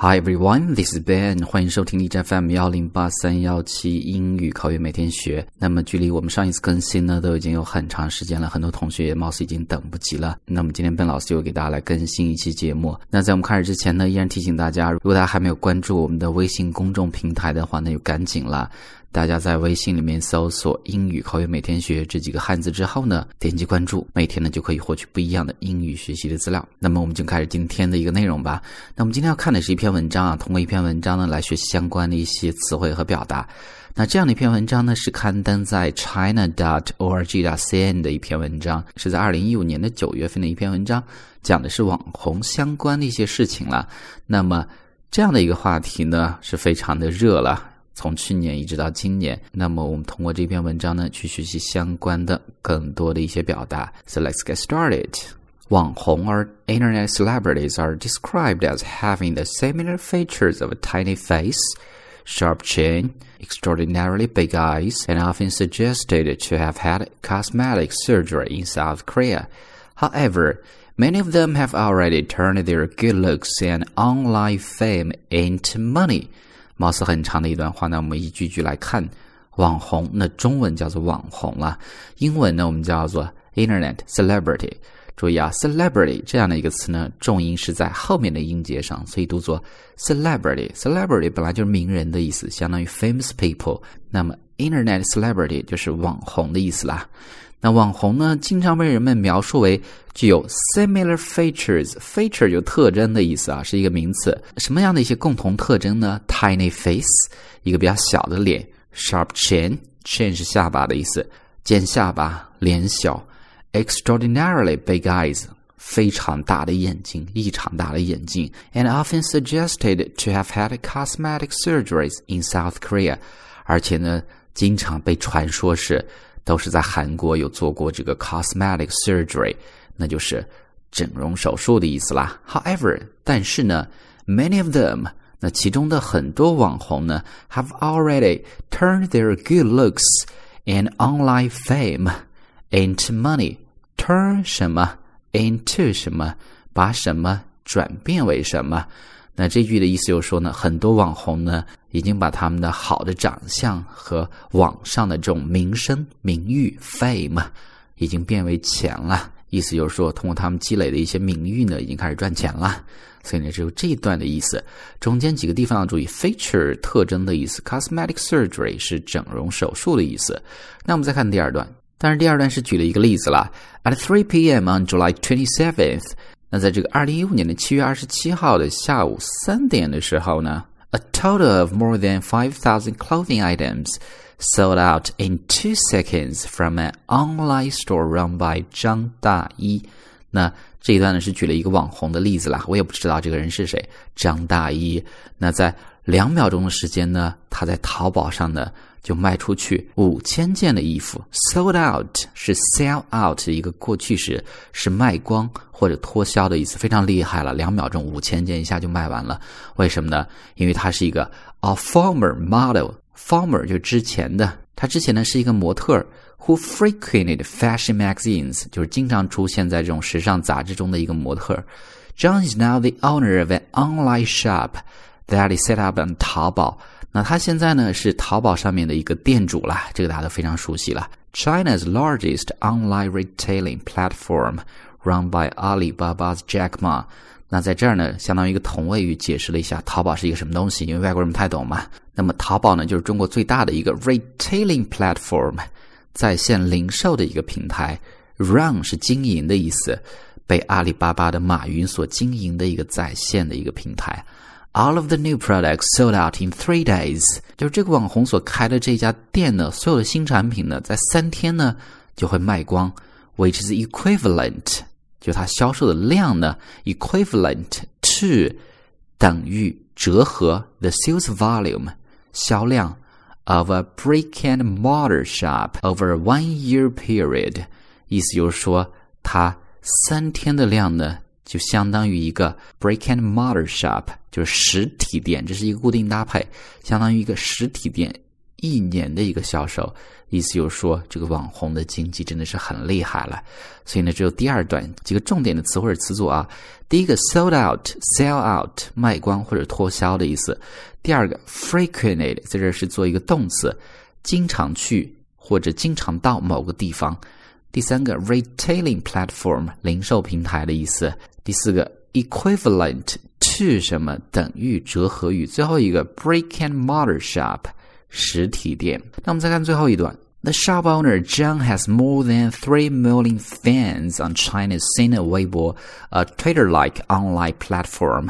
Hi everyone, this is Ben. 欢迎收听荔枝 FM 幺零八三幺七英语口语每天学。那么距离我们上一次更新呢，都已经有很长时间了，很多同学貌似已经等不及了。那么今天 Ben 老师又给大家来更新一期节目。那在我们开始之前呢，依然提醒大家，如果大家还没有关注我们的微信公众平台的话，那就赶紧了。大家在微信里面搜索“英语口语每天学”这几个汉字之后呢，点击关注，每天呢就可以获取不一样的英语学习的资料。那么我们就开始今天的一个内容吧。那我们今天要看的是一篇文章啊，通过一篇文章呢来学习相关的一些词汇和表达。那这样的一篇文章呢是刊登在 china dot org dot cn 的一篇文章，是在二零一五年的九月份的一篇文章，讲的是网红相关的一些事情了。那么这样的一个话题呢是非常的热了。从去年一直到今年，那么我们通过这篇文章呢，去学习相关的更多的一些表达。So let's get started. 网红 or internet celebrities are described as having the similar features of a tiny face, sharp chin, extraordinarily big eyes, and often suggested to have had cosmetic surgery in South Korea. However, many of them have already turned their good looks and online fame into money. 貌似很长的一段话，那我们一句句来看。网红，那中文叫做网红了，英文呢我们叫做 Internet celebrity。注意啊，celebrity 这样的一个词呢，重音是在后面的音节上，所以读作 celebrity。celebrity 本来就是名人的意思，相当于 famous people。那么 Internet celebrity 就是网红的意思啦。那网红呢，经常被人们描述为具有 similar features。feature 有特征的意思啊，是一个名词。什么样的一些共同特征呢？Tiny face，一个比较小的脸；sharp chin，chin 是下巴的意思，尖下巴，脸小；extraordinarily big eyes，非常大的眼睛，异常大的眼睛；and often suggested to have had cosmetic surgeries in South Korea，而且呢，经常被传说是。都是在韩国有做过这个 cosmetic surgery，那就是整容手术的意思啦。However，但是呢，many of them，那其中的很多网红呢，have already turned their good looks and online fame into money。turn 什么 into 什么，把什么转变为什么？那这句的意思就是说呢，很多网红呢。已经把他们的好的长相和网上的这种名声、名誉 （fame） 已经变为钱了。意思就是说，通过他们积累的一些名誉呢，已经开始赚钱了。所以呢，只有这一段的意思。中间几个地方要注意：feature 特征的意思，cosmetic surgery 是整容手术的意思。那我们再看第二段，但是第二段是举了一个例子了。At 3 p.m. on July 27th，那在这个二零一五年的七月二十七号的下午三点的时候呢？A total of more than 5,000 clothing items sold out in two seconds from an online store run by 张大一。那这一段呢是举了一个网红的例子啦，我也不知道这个人是谁，张大一。那在两秒钟的时间呢，他在淘宝上呢就卖出去五千件的衣服，sold out 是 sell out 一个过去时，是卖光或者脱销的意思，非常厉害了，两秒钟五千件一下就卖完了。为什么呢？因为他是一个 a former model，former 就是之前的，他之前呢是一个模特，who frequented fashion magazines，就是经常出现在这种时尚杂志中的一个模特。John is now the owner of an online shop that is set up on 淘宝。那他现在呢是淘宝上面的一个店主啦，这个大家都非常熟悉了。China's largest online retailing platform, run by Alibaba's Jack Ma。那在这儿呢，相当于一个同位语，解释了一下淘宝是一个什么东西，因为外国人不太懂嘛。那么淘宝呢，就是中国最大的一个 retailing platform，在线零售的一个平台。Run 是经营的意思，被阿里巴巴的马云所经营的一个在线的一个平台。All of the new products sold out in three days。就是这个网红所开的这家店呢，所有的新产品呢，在三天呢就会卖光，which is equivalent，就它销售的量呢，equivalent to 等于折合 the sales volume 销量 of a brick and mortar shop over a one year period。意思就是说，它三天的量呢。 就相当于一个 brick and mortar shop，就是实体店，这是一个固定搭配，相当于一个实体店一年的一个销售，意思就是说这个网红的经济真的是很厉害了。所以呢，只有第二段几个重点的词或者词组啊。第一个 sold out，sell out，卖光或者脱销的意思。第二个 frequented，在这是做一个动词，经常去或者经常到某个地方。第三个 retailing platform，零售平台的意思。第四个 equivalent to 什么等于折合语。最后一个 brick and mortar shop。实体店。那我们再看最后一段。The shop owner Zhang has more than 3 million fans on China's Sina Weibo, a Twitter-like online platform.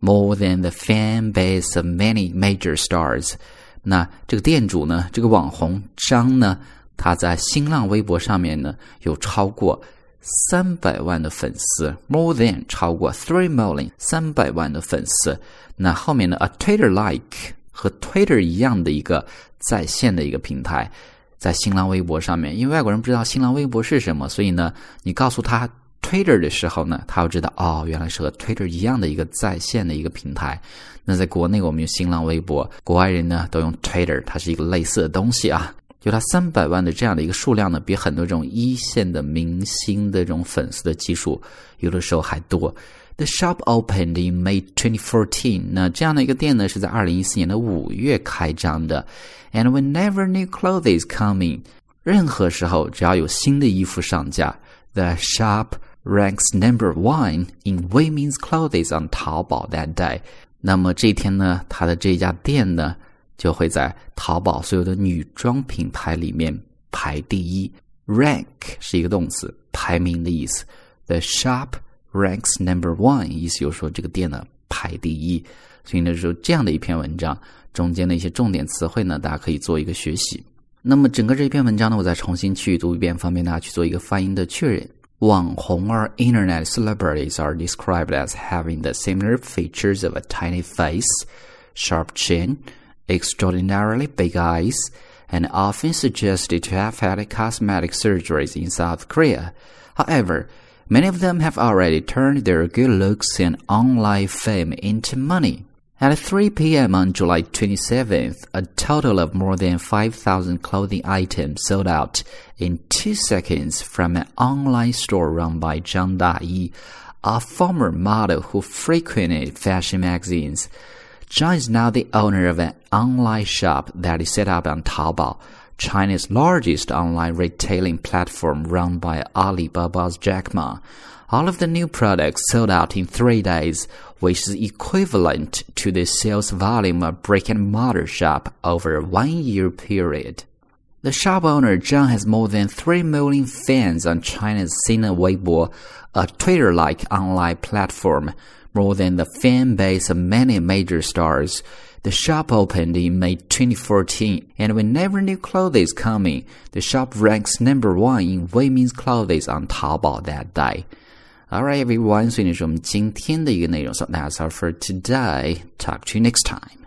More than the fan base of many major stars. 那这个店主呢，这个网红张呢，他在新浪微博上面呢有超过 三百万的粉丝，more than 超过 three million 三百万的粉丝。那后面呢，a Twitter-like 和 Twitter 一样的一个在线的一个平台，在新浪微博上面，因为外国人不知道新浪微博是什么，所以呢，你告诉他 Twitter 的时候呢，他要知道哦，原来是和 Twitter 一样的一个在线的一个平台。那在国内我们用新浪微博，国外人呢都用 Twitter，它是一个类似的东西啊。就它三百万的这样的一个数量呢，比很多这种一线的明星的这种粉丝的基数，有的时候还多。The shop opened in May 2014。那这样的一个店呢，是在二零一四年的五月开张的。And whenever new clothes coming，任何时候只要有新的衣服上架，the shop ranks number one in women's clothes on Taobao that day。那么这天呢，他的这家店呢，就会在淘宝所有的女装品牌里面排第一。Rank 是一个动词，排名的意思。The shop ranks number one，意思就是说这个店呢排第一。所以呢，说这样的一篇文章中间的一些重点词汇呢，大家可以做一个学习。那么整个这篇文章呢，我再重新去读一遍，方便大家去做一个发音的确认。网红 or internet celebrities are described as having the similar features of a tiny face, sharp chin, extraordinarily big eyes, and often suggested to have had cosmetic surgeries in South Korea. However, Many of them have already turned their good looks and online fame into money. At 3 p.m. on July 27th, a total of more than 5,000 clothing items sold out in two seconds from an online store run by Zhang Dayi, a former model who frequented fashion magazines. Zhang is now the owner of an online shop that is set up on Taobao China's largest online retailing platform run by Alibaba's Jack Ma. All of the new products sold out in three days, which is equivalent to the sales volume of brick and mortar shop over a one year period. The shop owner Zhang has more than 3 million fans on China's Sina Weibo, a Twitter like online platform, more than the fan base of many major stars. The shop opened in May 2014, and whenever new clothes coming, the shop ranks number one in women's clothes on Taobao that day. Alright, everyone. 所以呢是我们今天的一个内容。So that's all for today. Talk to you next time.